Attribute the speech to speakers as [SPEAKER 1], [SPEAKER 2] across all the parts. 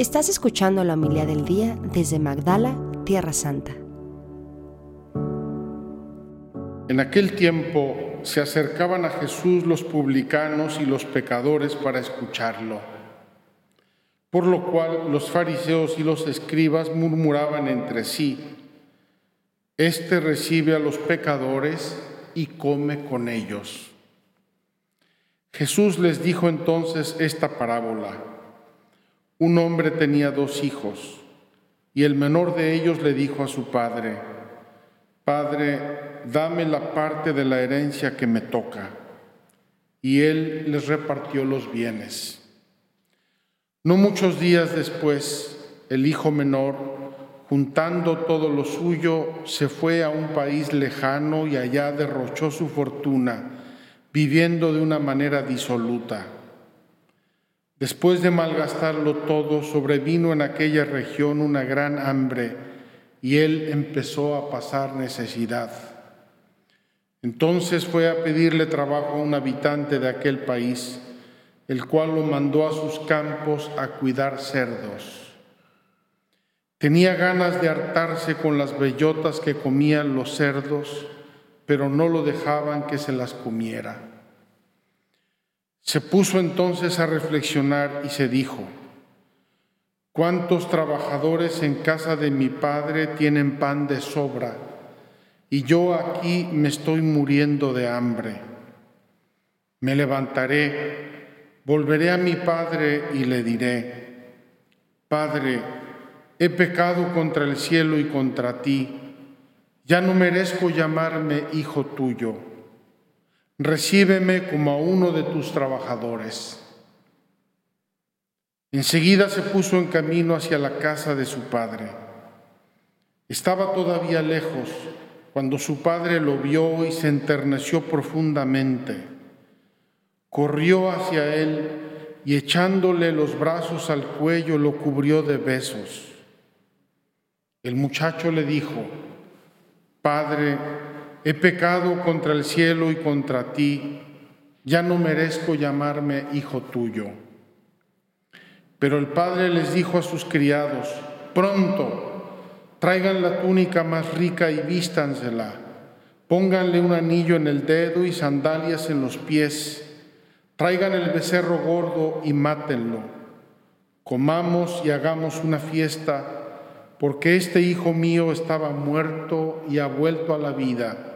[SPEAKER 1] Estás escuchando la humildad del día desde Magdala, Tierra Santa.
[SPEAKER 2] En aquel tiempo se acercaban a Jesús los publicanos y los pecadores para escucharlo, por lo cual los fariseos y los escribas murmuraban entre sí, Este recibe a los pecadores y come con ellos. Jesús les dijo entonces esta parábola. Un hombre tenía dos hijos y el menor de ellos le dijo a su padre, Padre, dame la parte de la herencia que me toca. Y él les repartió los bienes. No muchos días después, el hijo menor, juntando todo lo suyo, se fue a un país lejano y allá derrochó su fortuna viviendo de una manera disoluta. Después de malgastarlo todo, sobrevino en aquella región una gran hambre y él empezó a pasar necesidad. Entonces fue a pedirle trabajo a un habitante de aquel país, el cual lo mandó a sus campos a cuidar cerdos. Tenía ganas de hartarse con las bellotas que comían los cerdos, pero no lo dejaban que se las comiera. Se puso entonces a reflexionar y se dijo, ¿cuántos trabajadores en casa de mi padre tienen pan de sobra y yo aquí me estoy muriendo de hambre? Me levantaré, volveré a mi padre y le diré, Padre, he pecado contra el cielo y contra ti ya no merezco llamarme hijo tuyo. Recíbeme como a uno de tus trabajadores. Enseguida se puso en camino hacia la casa de su padre. Estaba todavía lejos cuando su padre lo vio y se enterneció profundamente. Corrió hacia él y echándole los brazos al cuello lo cubrió de besos. El muchacho le dijo, Padre, he pecado contra el cielo y contra ti, ya no merezco llamarme hijo tuyo. Pero el padre les dijo a sus criados, pronto, traigan la túnica más rica y vístansela, pónganle un anillo en el dedo y sandalias en los pies, traigan el becerro gordo y mátenlo, comamos y hagamos una fiesta porque este hijo mío estaba muerto y ha vuelto a la vida,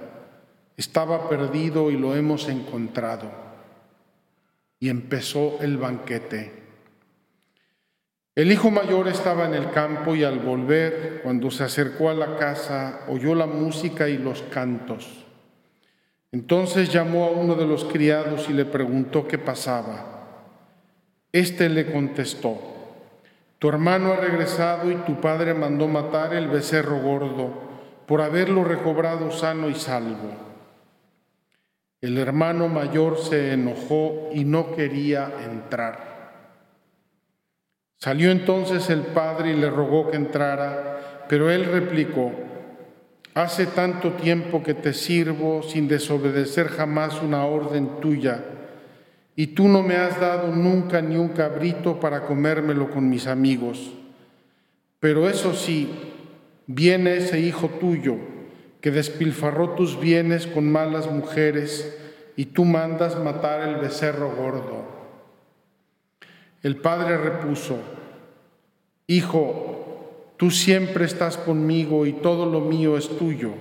[SPEAKER 2] estaba perdido y lo hemos encontrado. Y empezó el banquete. El hijo mayor estaba en el campo y al volver, cuando se acercó a la casa, oyó la música y los cantos. Entonces llamó a uno de los criados y le preguntó qué pasaba. Este le contestó, tu hermano ha regresado y tu padre mandó matar el becerro gordo por haberlo recobrado sano y salvo. El hermano mayor se enojó y no quería entrar. Salió entonces el padre y le rogó que entrara, pero él replicó, hace tanto tiempo que te sirvo sin desobedecer jamás una orden tuya y tú no me has dado nunca ni un cabrito para comérmelo con mis amigos. Pero eso sí, viene ese hijo tuyo que despilfarró tus bienes con malas mujeres y tú mandas matar el becerro gordo. El padre repuso, Hijo, tú siempre estás conmigo y todo lo mío es tuyo,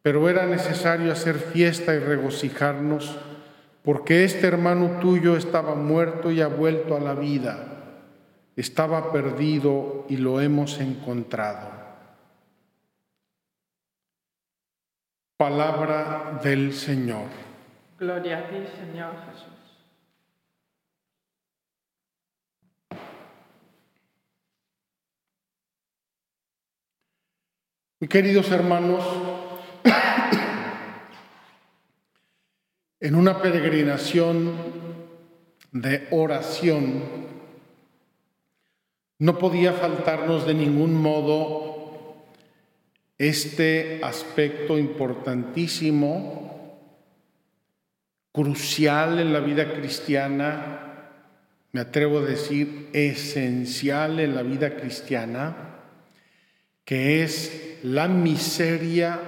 [SPEAKER 2] pero era necesario hacer fiesta y regocijarnos porque este hermano tuyo estaba muerto y ha vuelto a la vida, estaba perdido y lo hemos encontrado. Palabra del Señor.
[SPEAKER 3] Gloria a ti, Señor Jesús.
[SPEAKER 2] queridos hermanos, en una peregrinación de oración, no podía faltarnos de ningún modo este aspecto importantísimo, crucial en la vida cristiana me atrevo a decir, esencial en la vida cristiana, que es la miseria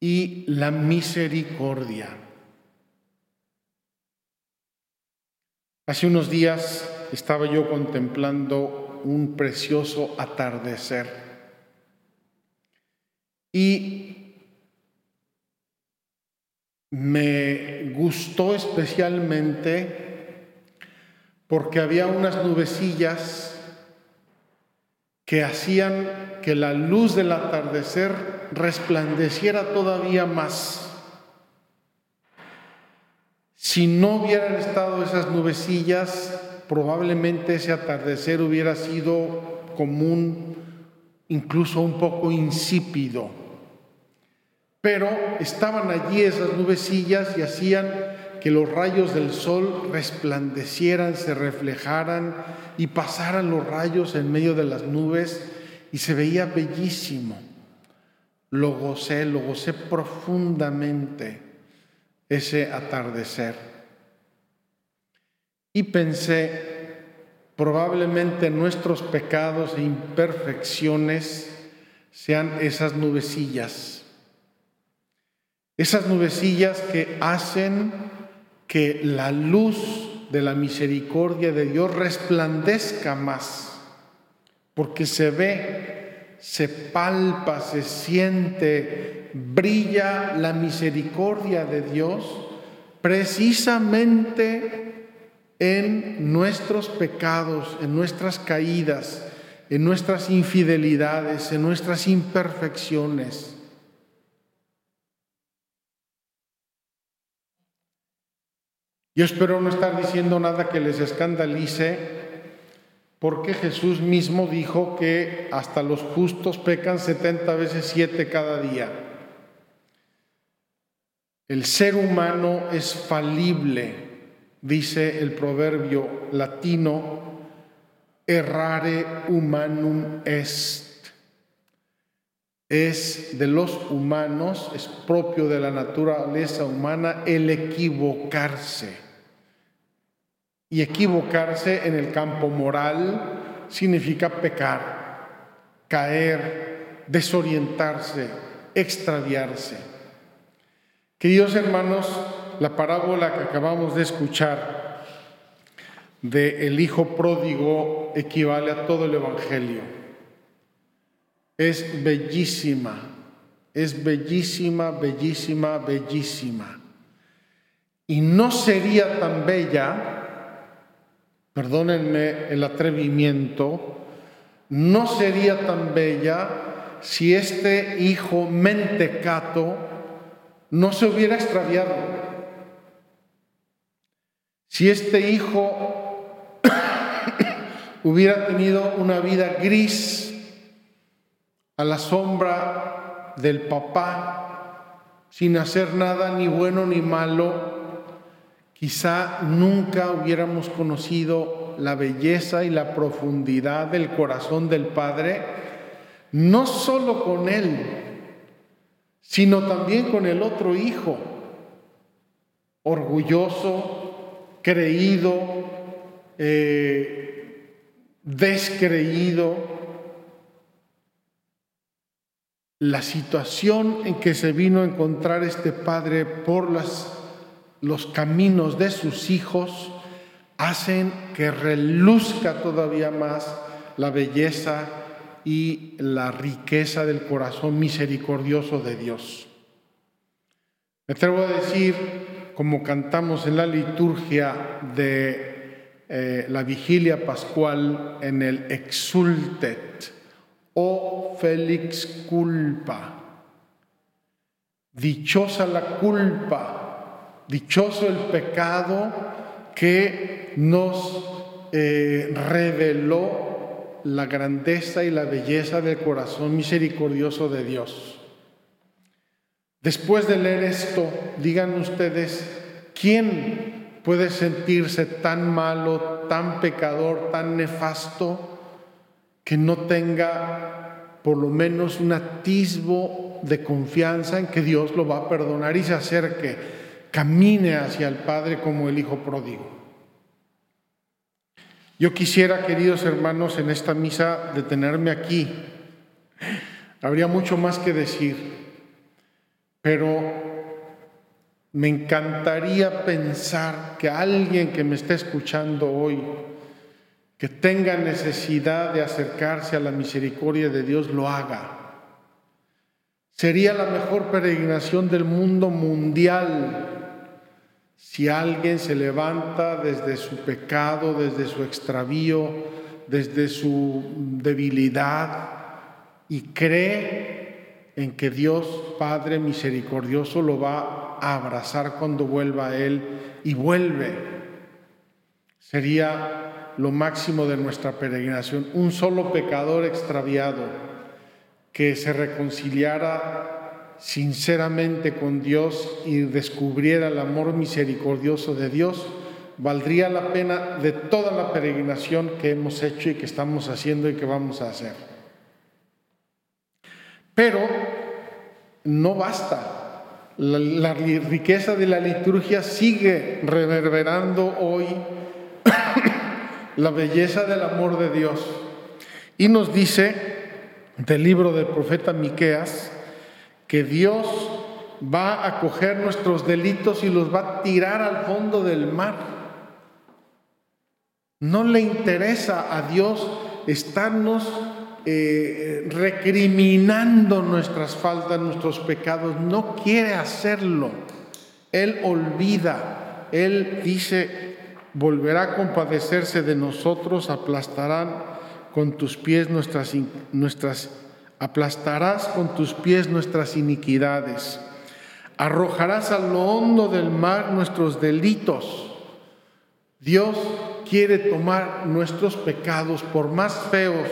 [SPEAKER 2] y la misericordia. Hace unos días estaba yo contemplando un precioso atardecer y me gustó especialmente porque había unas nubecillas que hacían que la luz del atardecer resplandeciera todavía más. Si no hubieran estado esas nubecillas, probablemente ese atardecer hubiera sido común, incluso un poco insípido. Pero estaban allí esas nubecillas y hacían que los rayos del sol resplandecieran, se reflejaran y pasaran los rayos en medio de las nubes y se veía bellísimo. Lo gocé, lo gocé profundamente ese atardecer. Y pensé, probablemente nuestros pecados e imperfecciones sean esas nubecillas, esas nubecillas que hacen que la luz de la misericordia de Dios resplandezca más, porque se ve, se palpa, se siente, brilla la misericordia de Dios precisamente en nuestros pecados, en nuestras caídas, en nuestras infidelidades, en nuestras imperfecciones. Yo espero no estar diciendo nada que les escandalice, porque Jesús mismo dijo que hasta los justos pecan 70 veces 7 cada día. El ser humano es falible, dice el proverbio latino, errare humanum est. Es de los humanos, es propio de la naturaleza humana el equivocarse. Y equivocarse en el campo moral significa pecar, caer, desorientarse, extraviarse. Queridos hermanos, la parábola que acabamos de escuchar de el hijo pródigo equivale a todo el evangelio. Es bellísima, es bellísima, bellísima, bellísima. Y no sería tan bella, perdónenme el atrevimiento, no sería tan bella si este hijo mentecato no se hubiera extraviado. Si este hijo hubiera tenido una vida gris a la sombra del papá, sin hacer nada ni bueno ni malo, quizá nunca hubiéramos conocido la belleza y la profundidad del corazón del Padre, no solo con él, sino también con el otro hijo, orgulloso, creído, eh, descreído. La situación en que se vino a encontrar este padre por los caminos de sus hijos hacen que reluzca todavía más la belleza y la riqueza del corazón misericordioso de Dios. Me atrevo a decir, como cantamos en la liturgia de eh, la vigilia pascual en el Exultet, oh Félix culpa, dichosa la culpa, dichoso el pecado que nos eh, reveló la grandeza y la belleza del corazón misericordioso de Dios. Después de leer esto, digan ustedes, ¿quién puede sentirse tan malo, tan pecador, tan nefasto, que no tenga por lo menos un atisbo de confianza en que Dios lo va a perdonar y se acerque, camine hacia el Padre como el Hijo pródigo? Yo quisiera, queridos hermanos, en esta misa detenerme aquí. Habría mucho más que decir, pero me encantaría pensar que alguien que me esté escuchando hoy, que tenga necesidad de acercarse a la misericordia de Dios, lo haga. Sería la mejor peregrinación del mundo mundial si alguien se levanta desde su pecado, desde su extravío, desde su debilidad y cree en que Dios Padre misericordioso lo va a abrazar cuando vuelva a Él y vuelve. Sería lo máximo de nuestra peregrinación, un solo pecador extraviado que se reconciliara sinceramente con Dios y descubriera el amor misericordioso de Dios, valdría la pena de toda la peregrinación que hemos hecho y que estamos haciendo y que vamos a hacer. Pero no basta. La, riqueza de la liturgia sigue reverberando hoy la belleza del amor de Dios. Y nos dice del libro del profeta Miqueas, que Dios va a coger nuestros delitos y los va a tirar al fondo del mar. No le interesa a Dios estarnos eh, recriminando nuestras faltas, nuestros pecados. No quiere hacerlo. Él olvida. Él dice, volverá a compadecerse de nosotros, aplastarán con tus pies nuestras, nuestras aplastarás con tus pies nuestras iniquidades, arrojarás a lo hondo del mar nuestros delitos. Dios quiere tomar nuestros pecados, por más feos,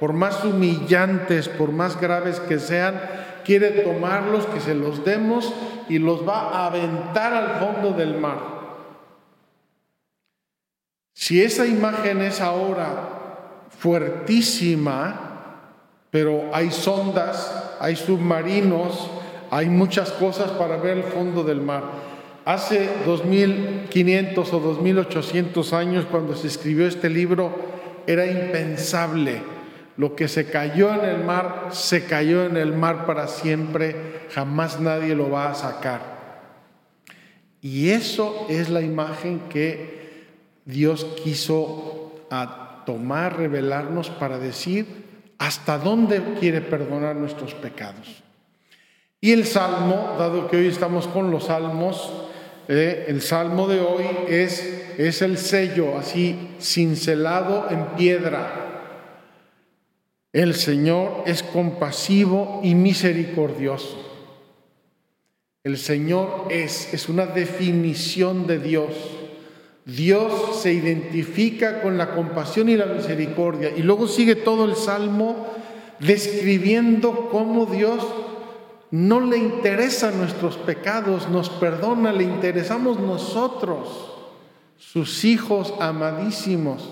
[SPEAKER 2] por más humillantes, por más graves que sean, quiere tomarlos, que se los demos y los va a aventar al fondo del mar. Si esa imagen es ahora fuertísima, pero hay sondas, hay submarinos, hay muchas cosas para ver el fondo del mar. Hace 2500 o 2800 años, cuando se escribió este libro, era impensable. Lo que se cayó en el mar, se cayó en el mar para siempre, jamás nadie lo va a sacar. Y eso es la imagen que Dios quiso tomar, revelarnos para decir, hasta dónde quiere perdonar nuestros pecados. Y el salmo, dado que hoy estamos con los salmos, eh, el salmo de hoy es, es el sello así cincelado en piedra. El Señor es compasivo y misericordioso. El Señor es, es una definición de Dios. Dios se identifica con la compasión y la misericordia. Y luego sigue todo el salmo describiendo cómo Dios no le interesan nuestros pecados, nos perdona, le interesamos nosotros, sus hijos amadísimos.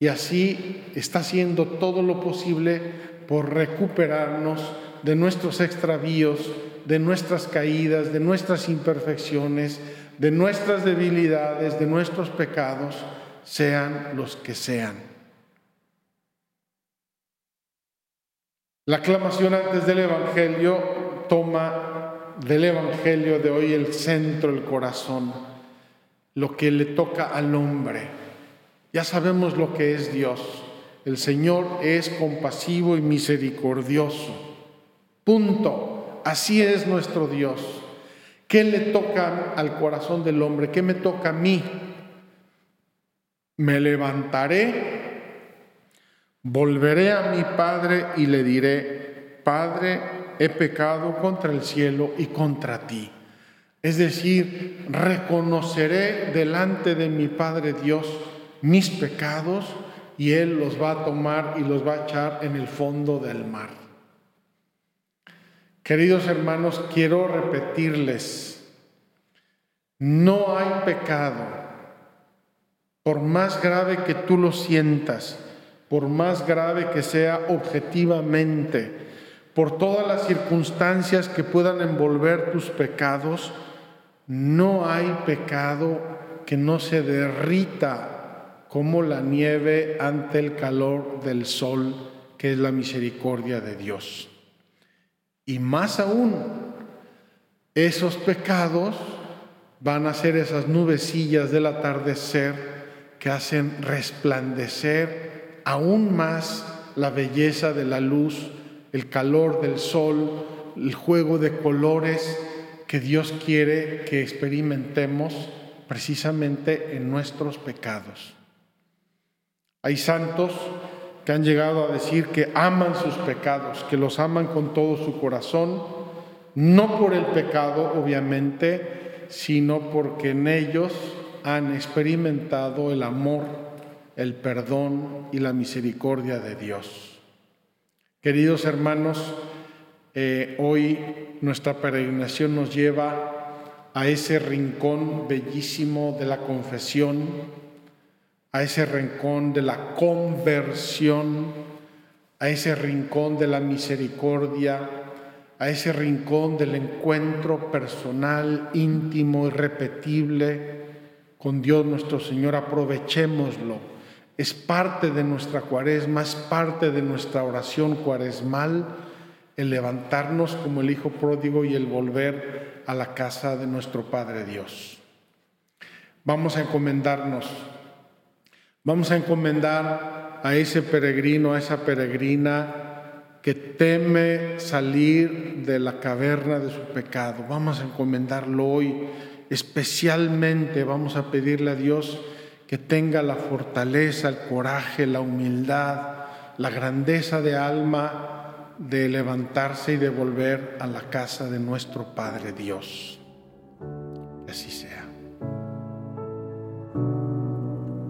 [SPEAKER 2] Y así está haciendo todo lo posible por recuperarnos de nuestros extravíos, de nuestras caídas, de nuestras imperfecciones, de nuestras debilidades, de nuestros pecados, sean los que sean. La aclamación antes del Evangelio toma del Evangelio de hoy el centro, el corazón, lo que le toca al hombre. Ya sabemos lo que es Dios. El Señor es compasivo y misericordioso. Punto. Así es nuestro Dios. ¿Qué le toca al corazón del hombre? ¿Qué me toca a mí? Me levantaré, volveré a mi Padre y le diré, Padre, he pecado contra el cielo y contra ti. Es decir, reconoceré delante de mi Padre Dios mis pecados y Él los va a tomar y los va a echar en el fondo del mar. Queridos hermanos, quiero repetirles, no hay pecado, por más grave que tú lo sientas, por más grave que sea objetivamente, por todas las circunstancias que puedan envolver tus pecados, no hay pecado que no se derrita como la nieve ante el calor del sol, que es la misericordia de Dios. Y más aún, esos pecados van a ser esas nubecillas del atardecer que hacen resplandecer aún más la belleza de la luz, el calor del sol, el juego de colores que Dios quiere que experimentemos precisamente en nuestros pecados. Hay santos que han llegado a decir que aman sus pecados, que los aman con todo su corazón, no por el pecado, obviamente, sino porque en ellos han experimentado el amor, el perdón y la misericordia de Dios. Queridos hermanos, eh, hoy nuestra peregrinación nos lleva a ese rincón bellísimo de la confesión, a ese rincón de la conversión, a ese rincón de la misericordia, a ese rincón del encuentro personal, íntimo, irrepetible con Dios nuestro Señor. Aprovechémoslo. Es parte de nuestra cuaresma, es parte de nuestra oración cuaresmal el levantarnos como el Hijo pródigo y el volver a la casa de nuestro Padre Dios. Vamos a encomendarnos, vamos a encomendar a ese peregrino, a esa peregrina que teme salir de la caverna de su pecado. Vamos a encomendarlo hoy, especialmente vamos a pedirle a Dios que tenga la fortaleza, el coraje, la humildad, la grandeza de alma de levantarse y de volver a la casa de nuestro Padre Dios. así sea.